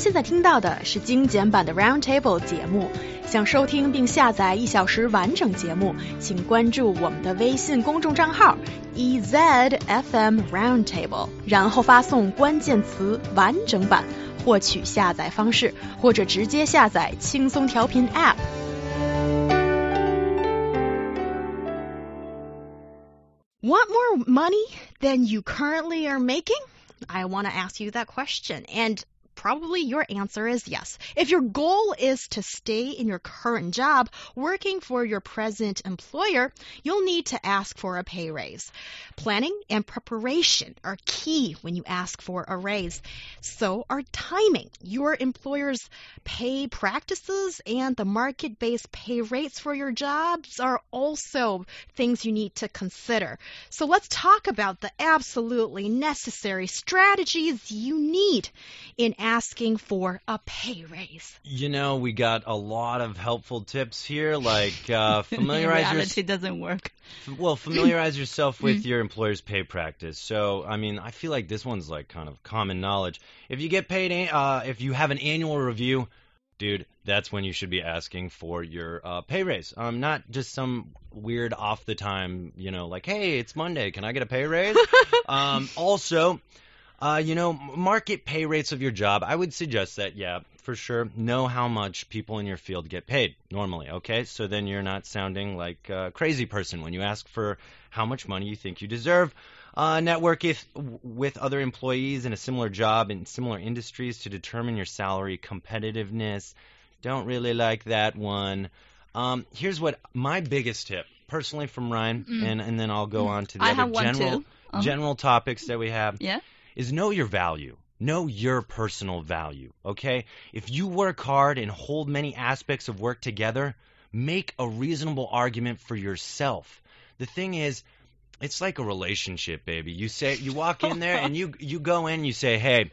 现在听到的是精简版的 Roundtable 节目。想收听并下载一小时完整节目，请关注我们的微信公众账号 EZFM Roundtable，然后发送关键词“完整版”获取下载方式，或者直接下载轻松调频 App。Want more money than you currently are making? I want to ask you that question. And probably your answer is yes. If your goal is to stay in your current job working for your present employer, you'll need to ask for a pay raise. Planning and preparation are key when you ask for a raise. So are timing. Your employer's pay practices and the market based pay rates for your jobs are also things you need to consider. So let's talk about the absolutely necessary strategies you need in asking for a pay raise. You know, we got a lot of helpful tips here, like uh, familiarize reality yourself. doesn't work. Well, familiarize yourself with your employer's pay practice. So, I mean, I feel like this one's like kind of common knowledge. If you get paid, uh, if you have an annual review, dude, that's when you should be asking for your uh, pay raise. Um, not just some weird off the time, you know, like, hey, it's Monday, can I get a pay raise? um, also, uh, you know, market pay rates of your job. I would suggest that, yeah, for sure. Know how much people in your field get paid normally. Okay, so then you're not sounding like a crazy person when you ask for how much money you think you deserve. Uh, network if, with other employees in a similar job in similar industries to determine your salary competitiveness. Don't really like that one. Um, here's what my biggest tip, personally from Ryan, and and then I'll go on to the I other general. Uh-huh. general topics that we have Yeah. Is know your value. Know your personal value, okay? If you work hard and hold many aspects of work together, make a reasonable argument for yourself. The thing is, it's like a relationship, baby. You say you walk in there and you you go in, you say, "Hey,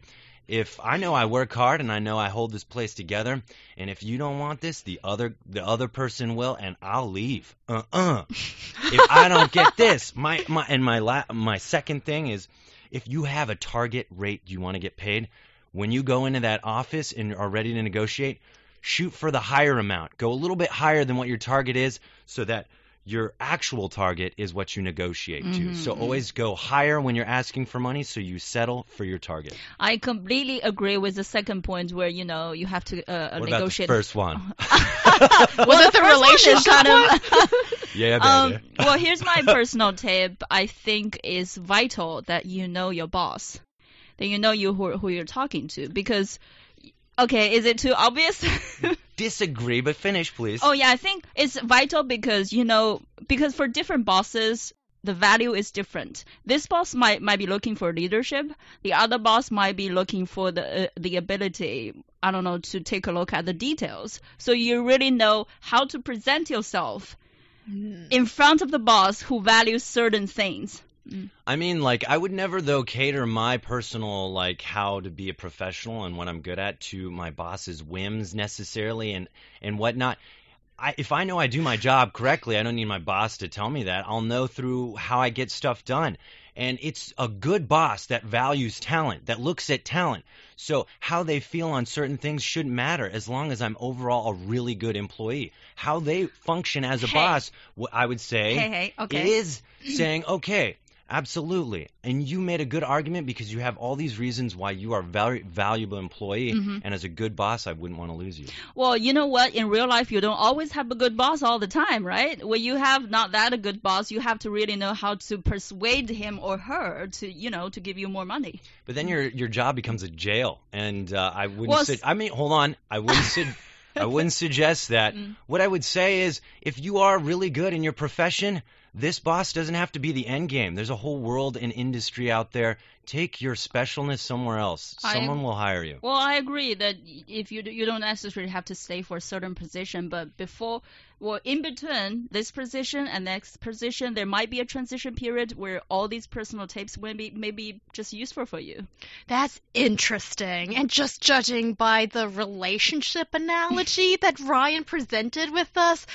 if I know I work hard and I know I hold this place together, and if you don't want this, the other the other person will, and I'll leave. Uh-uh. if I don't get this, my my and my la- my second thing is, if you have a target rate you want to get paid, when you go into that office and are ready to negotiate, shoot for the higher amount. Go a little bit higher than what your target is, so that your actual target is what you negotiate to. So always go higher when you're asking for money so you settle for your target. I completely agree with the second point where you know you have to uh, What about the first one? well, it the first one relationship kind of. yeah, baby. um, well, here's my personal tip. I think it's vital that you know your boss, that you know you who, who you're talking to, because. Okay, is it too obvious? Disagree, but finish, please. Oh yeah, I think it's vital because you know because for different bosses the value is different. This boss might might be looking for leadership. The other boss might be looking for the uh, the ability I don't know to take a look at the details. So you really know how to present yourself in front of the boss who values certain things. Mm. I mean, like, I would never, though, cater my personal, like, how to be a professional and what I'm good at to my boss's whims necessarily and, and whatnot. I, if I know I do my job correctly, I don't need my boss to tell me that. I'll know through how I get stuff done. And it's a good boss that values talent, that looks at talent. So how they feel on certain things shouldn't matter as long as I'm overall a really good employee. How they function as a Hey. boss, I would say, Hey, hey, okay. is saying, okay, absolutely. And you made a good argument because you have all these reasons why you are a very valuable employee. Mm-hmm. And as a good boss, I wouldn't want to lose you. Well, you know what? In real life, you don't always have a good boss all the time, right? When you have not that a good boss, you have to really know how to persuade him or her to, you know, to give you more money. But then your your job becomes a jail, and uh, I wouldn't. Well, su- s- I mean, hold on. I wouldn't. Su- I wouldn't suggest that. What I would say is, if you are really good in your profession, this boss doesn't have to be the end game. There's a whole world and industry out there. Take your specialness somewhere else. I- Someone will hire you. Well, I agree that if you you don't necessarily have to stay for a certain position, but before, well, in between this position and next position, there might be a transition period where all these personal tapes may be maybe just useful for you. That's interesting. And just judging by the relationship analogy that Ryan presented with us,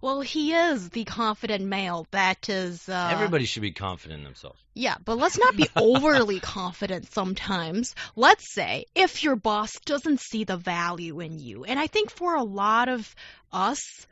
well, he is the confident male that is. Uh, Everybody should be confident in themselves. Yeah, but let's not be overly confident sometimes. Let's say if your boss doesn't see the value in you, and I think for a lot of us,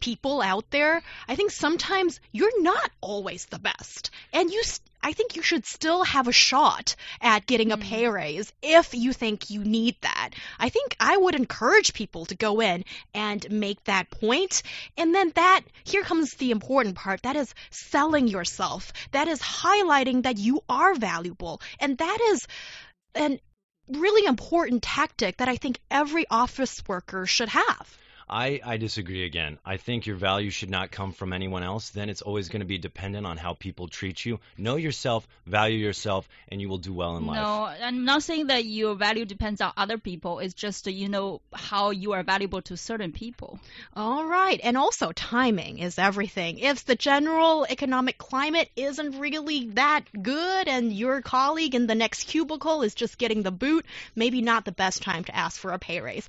people out there, I think sometimes you're not always the best. And you I think you should still have a shot at getting a hmm. pay raise if you think you need that. I think I would encourage people to go in and make that point. And then that, here comes the important part. That is selling yourself. That is highlighting that you are valuable. And that is an really important tactic that I think every office worker should have. I, I disagree again. I think your value should not come from anyone else. Then it's always going to be dependent on how people treat you. Know yourself, value yourself, and you will do well in life. No, I'm not saying that your value depends on other people. It's just, you know, how you are valuable to certain people. All right. And also, timing is everything. If the general economic climate isn't really that good and your colleague in the next cubicle is just getting the boot, maybe not the best time to ask for a pay raise.